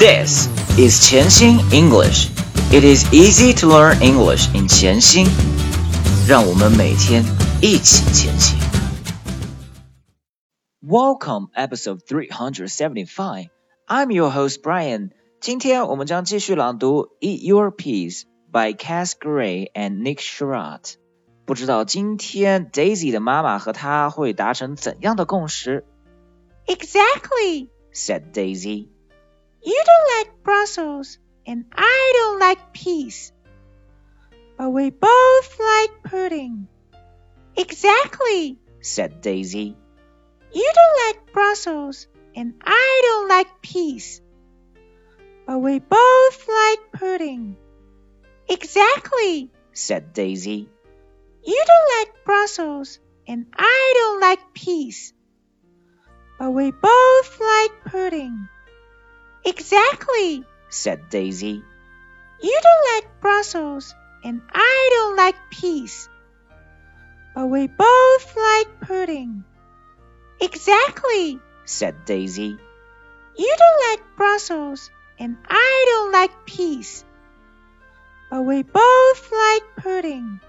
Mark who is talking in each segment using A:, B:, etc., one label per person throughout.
A: This is Qianxin English. It is easy to learn English in Qianxin. 让我们每天一起前行。Welcome, episode three hundred seventy-five. I'm your host Brian. 今天我们将继续朗读《Eat Your Peas》by Kes Gray and Nick Sharratt。不知道今天 Daisy said Daisy.
B: And I don't like peas. But we both like pudding. Exactly,
A: said Daisy.
B: You don't like Brussels, and I don't like peas. But we both like pudding. Exactly,
A: said Daisy.
B: You don't like Brussels, and I don't like peas. But we both like pudding. Exactly,
A: said Daisy.
B: You don't like Brussels, and I don't like peas. But we both like pudding. Exactly,
A: said Daisy.
B: You don't like Brussels, and I don't like peas. But we both like pudding.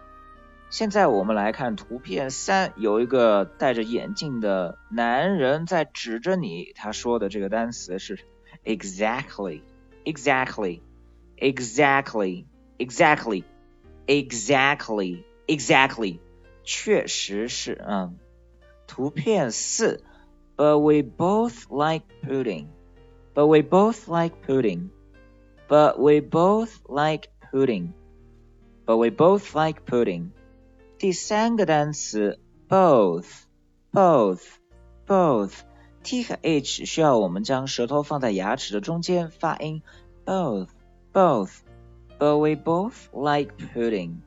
A: 现在我们来看图片三，有一个戴着眼镜的男人在指着你，他说的这个单词是 exactly, exactly, exactly, exactly, exactly, exactly，确实是，嗯。图片四，But we both like pudding. But we both like pudding. But we both like pudding. But we both like pudding. 第三个单词 both，both，both。 t 和 h 需要我们将舌头放在牙齿的中间发音 both both but we both like pudding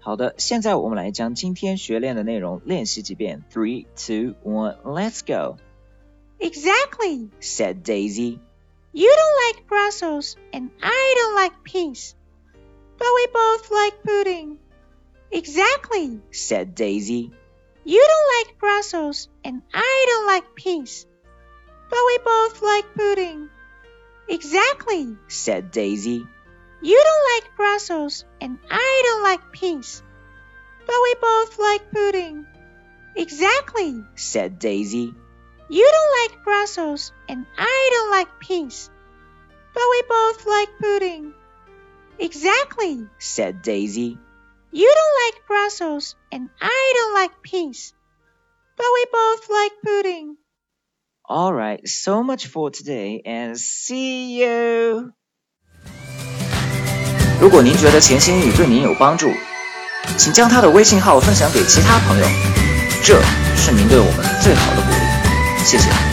A: 好的现在我们来将今天学练的内容练习几遍 three two one let's go
B: exactly
A: said Daisy
B: you don't like Brussels and I don't like peas but we both like pudding exactly
A: said Daisy
B: you don't like Brussels and I don't like peas but we both like pudding. Exactly,
A: said Daisy.
B: You don't like Brussels, and I don't like peas. But we both like pudding. Exactly,
A: said Daisy.
B: You don't like Brussels, and I don't like peas. But we both like pudding. Exactly,
A: said Daisy.
B: You don't like Brussels, and I don't like peas. But we both like pudding.
A: All right, so much for today and see you. 如果您觉得钱新宇对您有帮助，请将他的微信号分享给其他朋友，这是您对我们最好的鼓励。谢谢。